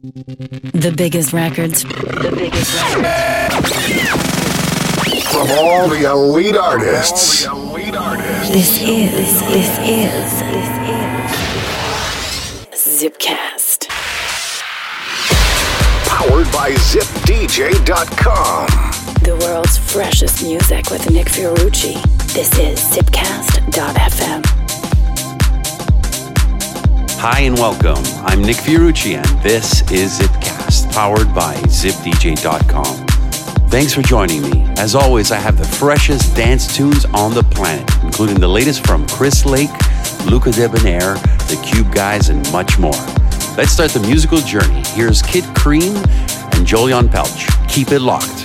The biggest records. The biggest records. From all the elite artists. This is, this is, this is Zipcast. Powered by ZipDJ.com. The world's freshest music with Nick Fiorucci. This is Zipcast.fm. Hi and welcome. I'm Nick Fiorucci and this is Zipcast, powered by ZipDJ.com. Thanks for joining me. As always, I have the freshest dance tunes on the planet, including the latest from Chris Lake, Luca Debonaire, The Cube Guys, and much more. Let's start the musical journey. Here's Kid Creme and Julian Pelch. Keep it locked.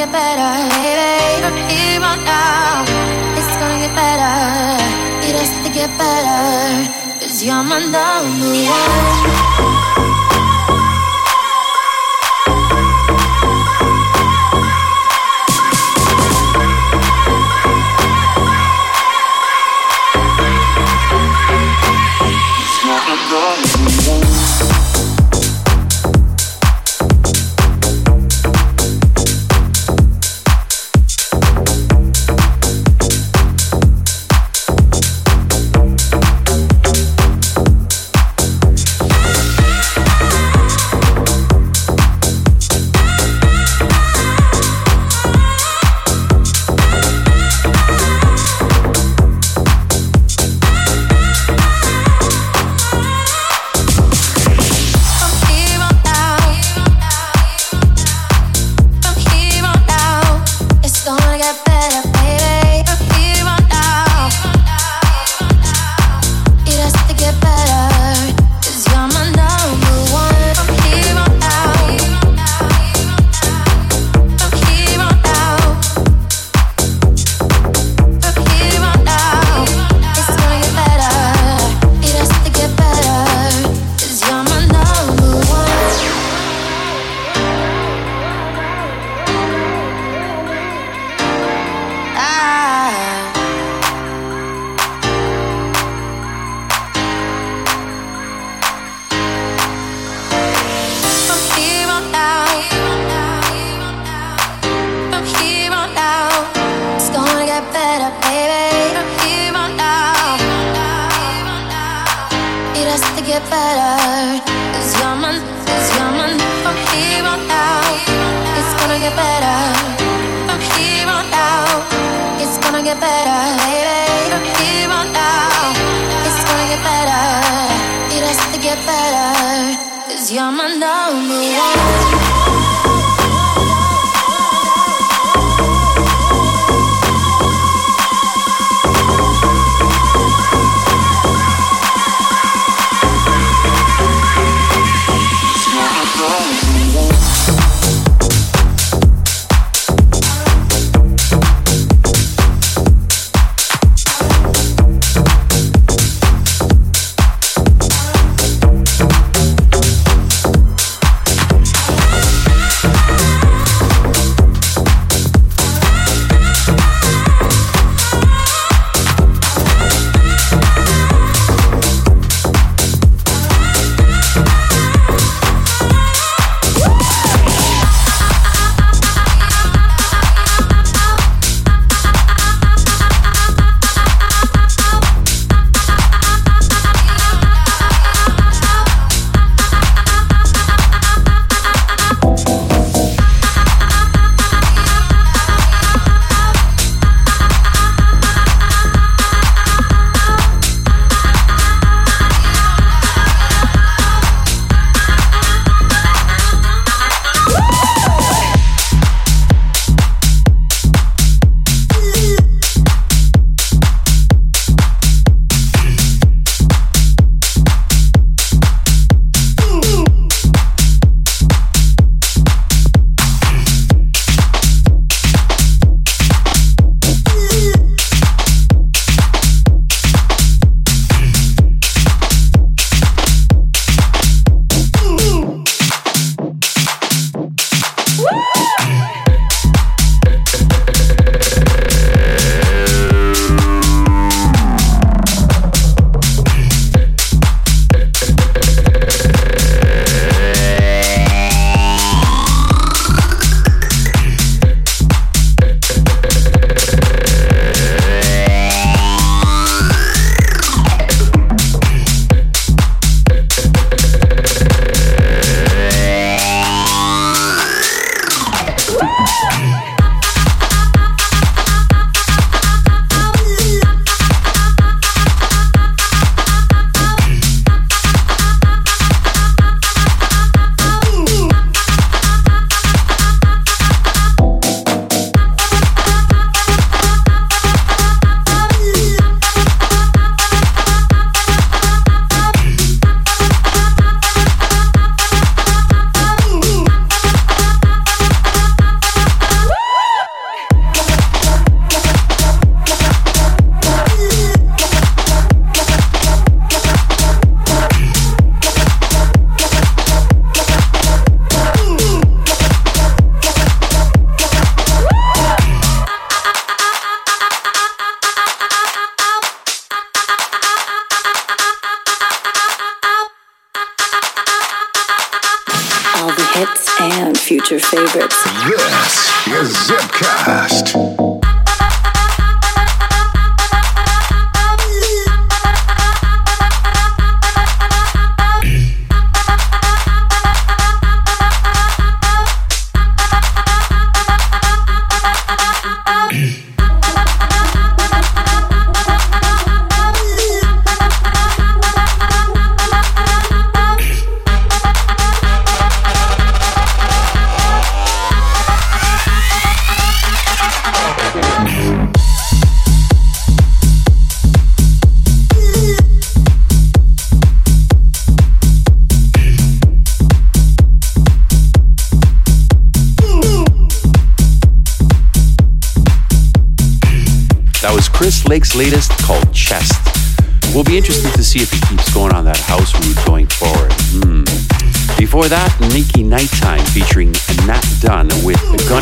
Get better, baby. From here on out. It's gonna get better. It has to get better. Cause you're my number one.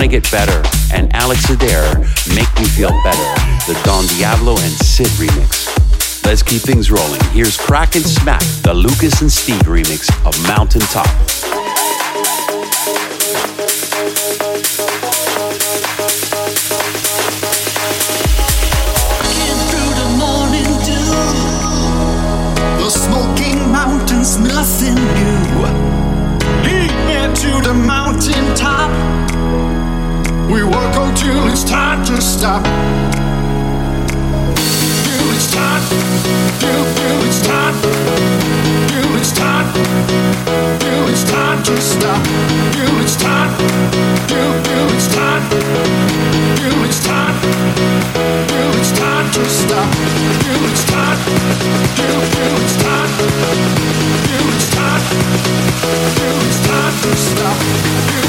Get Better and Alex Adair, Make Me Feel Better, the Don Diablo and Sid remix. Let's keep things rolling. Here's Krak and Smak, the Lucas and Steve remix of Mountain Top. it's time. To stop.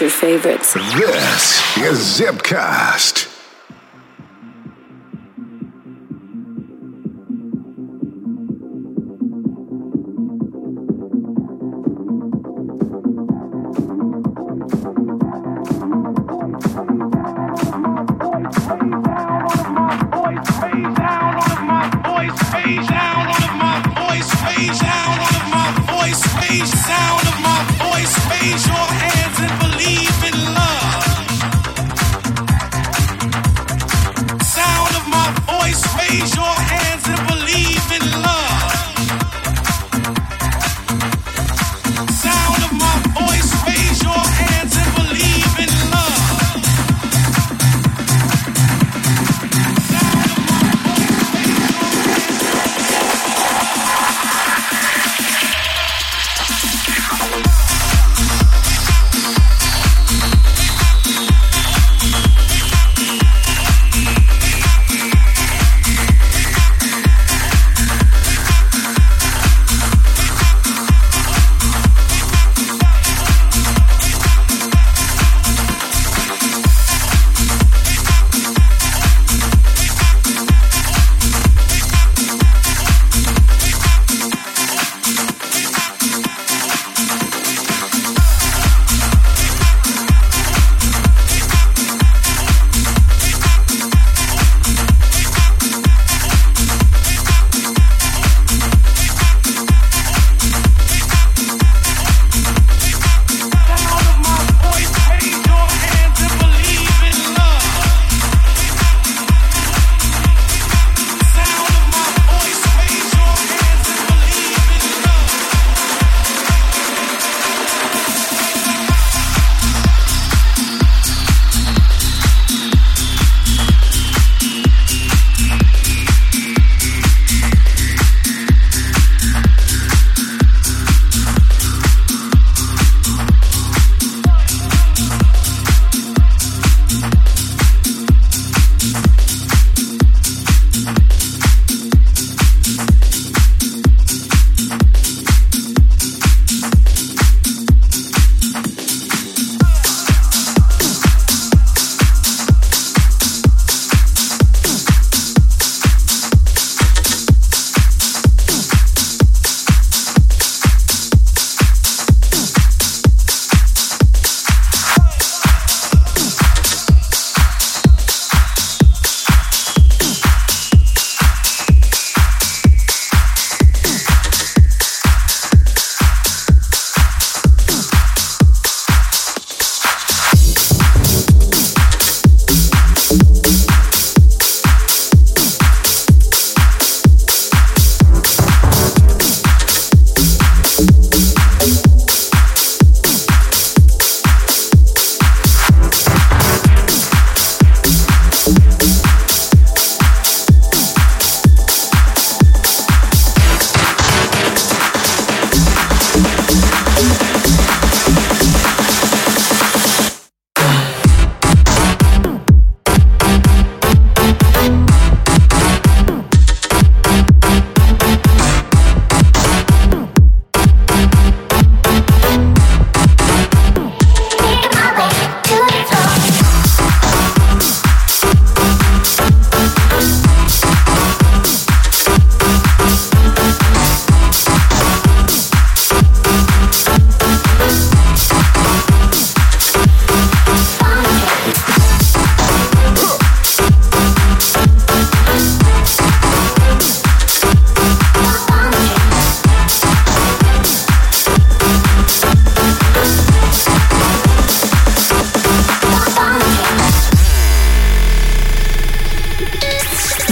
Future favorites. This is Zipcast.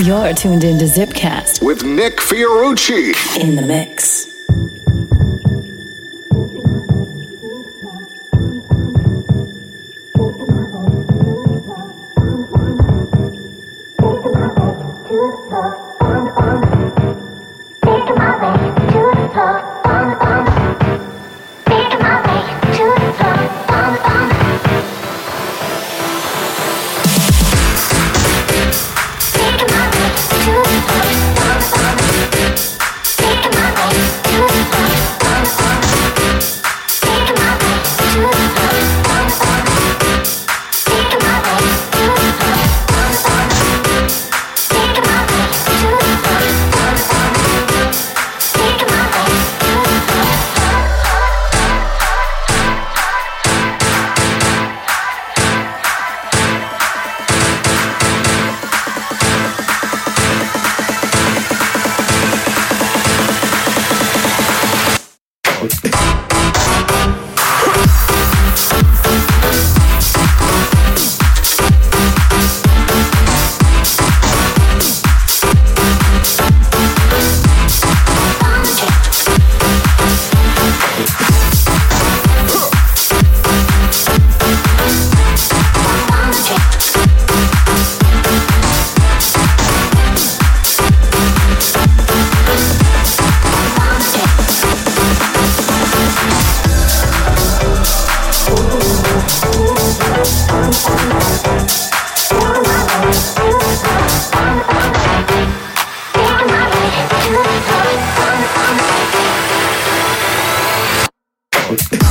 You're tuned into Zipcast with Nick Fiorucci. in the mix. Show.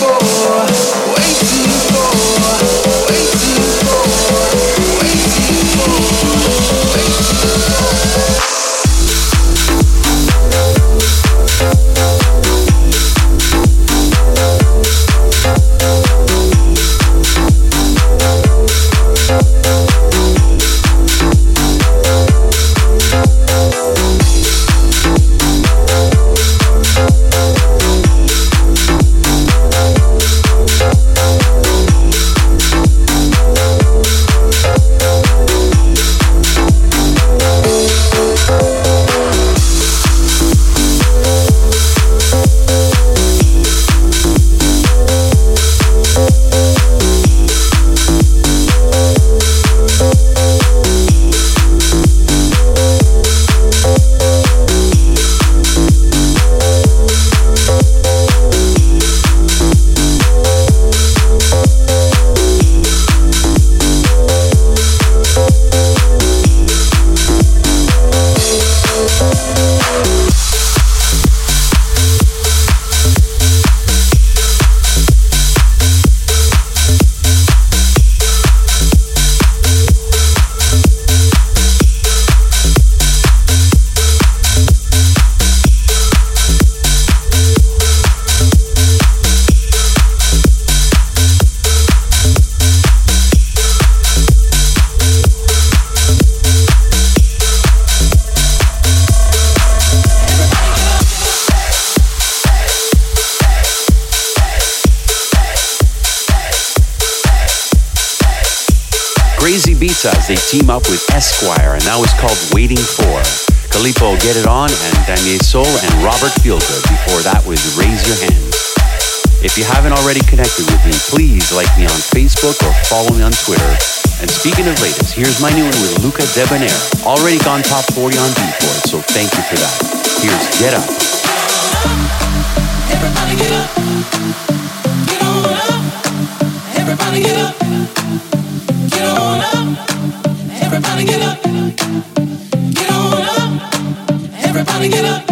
for team up with Esquire, and that was called Waiting For. Calippo Get It On and Daniel Sol and Robert Feelgood. Before that was Raise Your Hands. If you haven't already connected with me, please like me on Facebook or follow me on Twitter. And speaking of latest, here's my new one with Luca Debonaire. Already gone top 40 on Beatport, so thank you for that. Here's Get Up. Everybody get up. Get on up. Everybody get up. Everybody get up. Get on up. Everybody get up.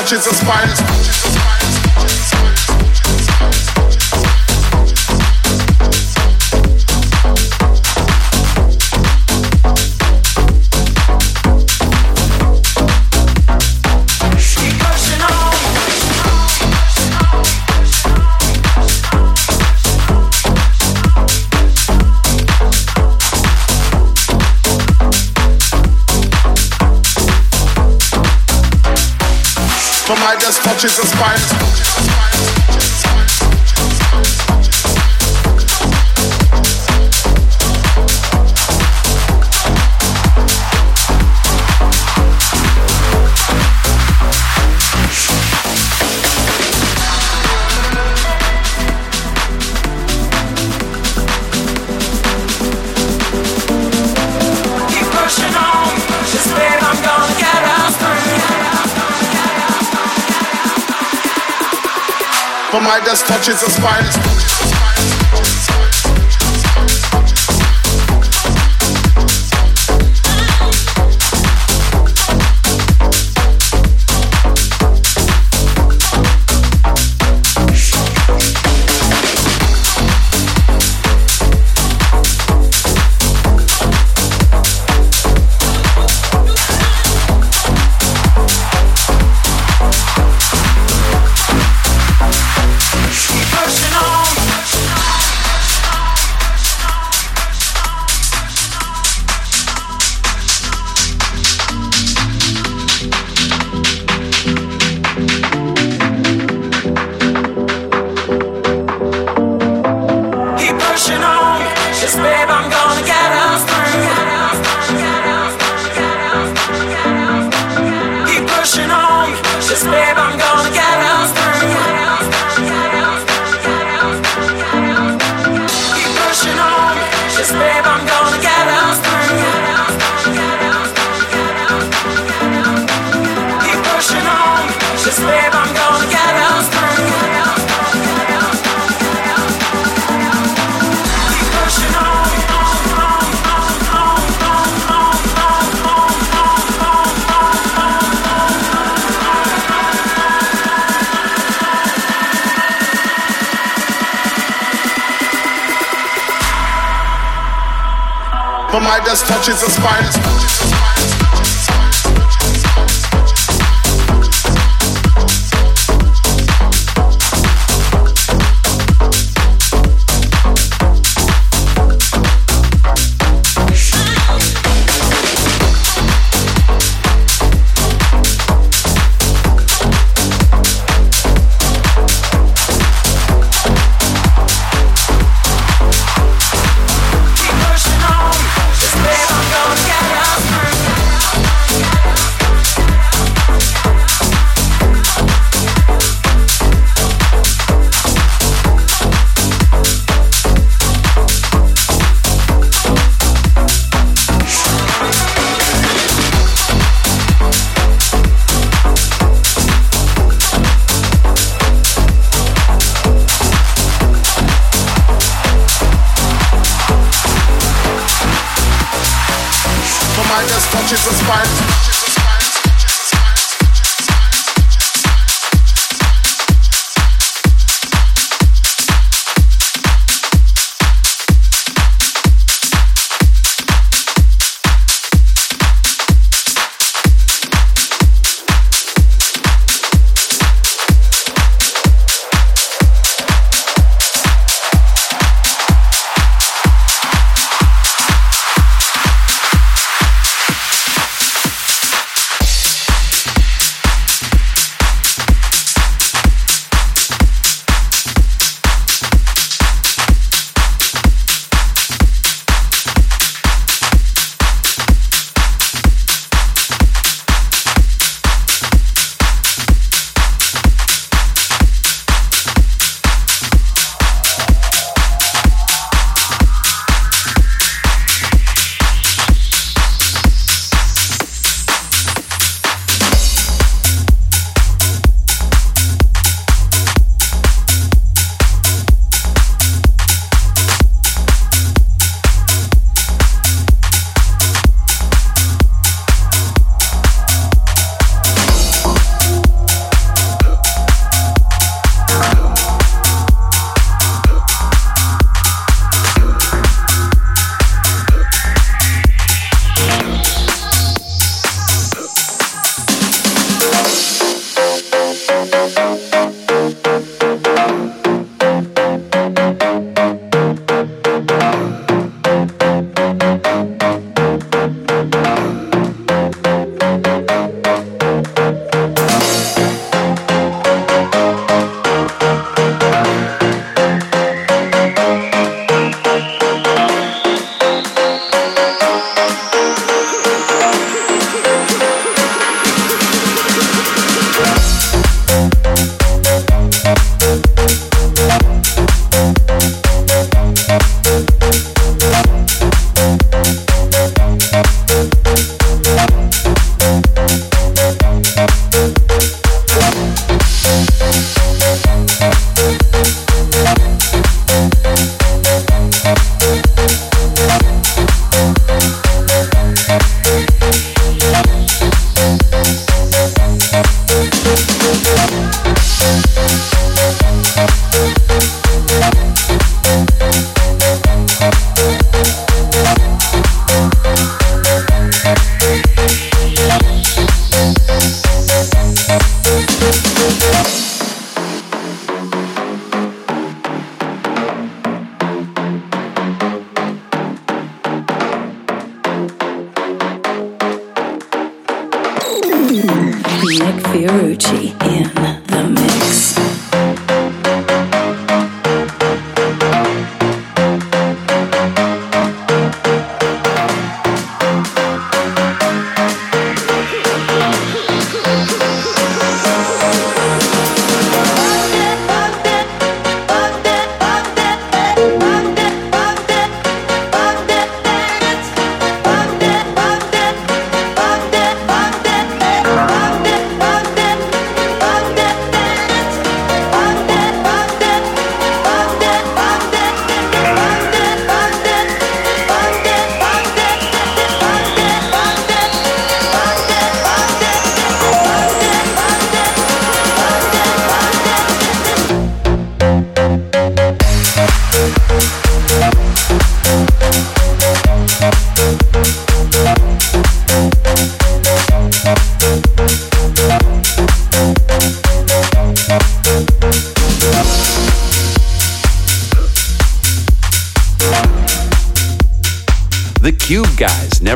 Touches and spines. Just touches my just touches the spine. My just touches the spine.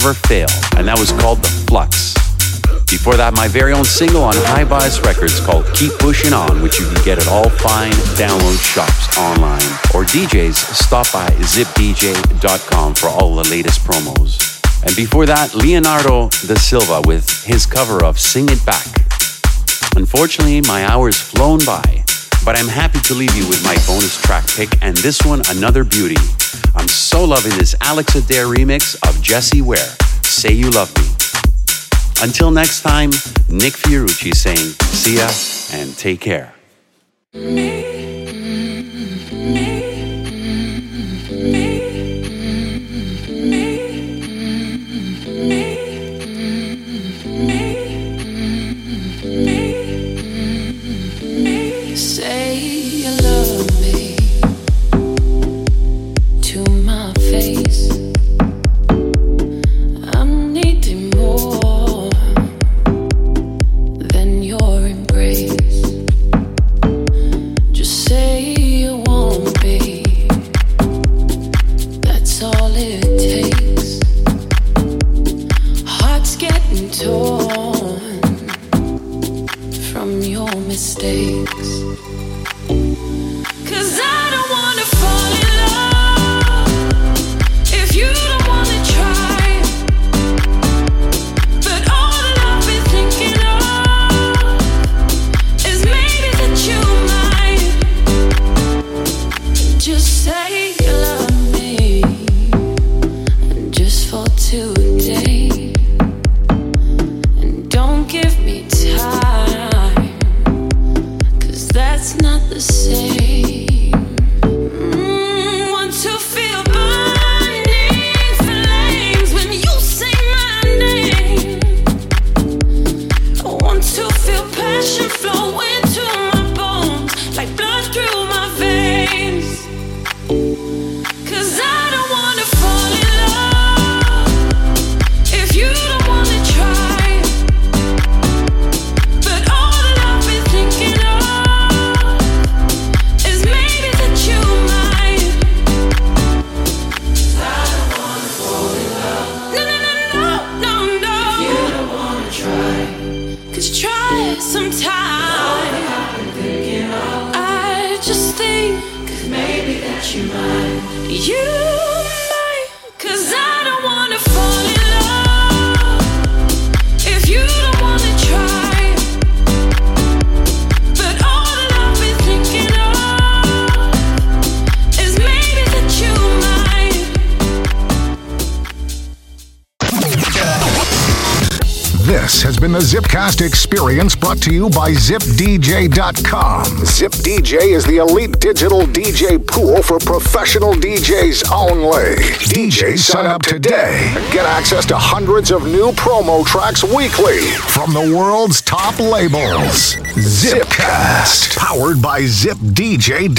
never fail, and that was called the Flux. Before that, my very own single on Hi-Bias Records called Keep Pushing On, which you can get at all fine download shops online. Or DJs, stop by zipdj.com for all the latest promos. And before that, Leonardo da Silva with his cover of Sing It Back. Unfortunately, my hour's flown by, but I'm happy to leave you with my bonus track pick, and this one, another beauty. I'm so loving this Alex Adair remix of Jessie Ware, Say You Love Me. Until next time, Nick Fiorucci saying, see ya and take care. been the experience brought to you by ZipDJ.com. ZipDJ is the elite digital DJ pool for professional DJs only. DJs sign up today and get access to hundreds of new promo tracks weekly from the world's top labels. Zipcast, powered by ZipDJ.com.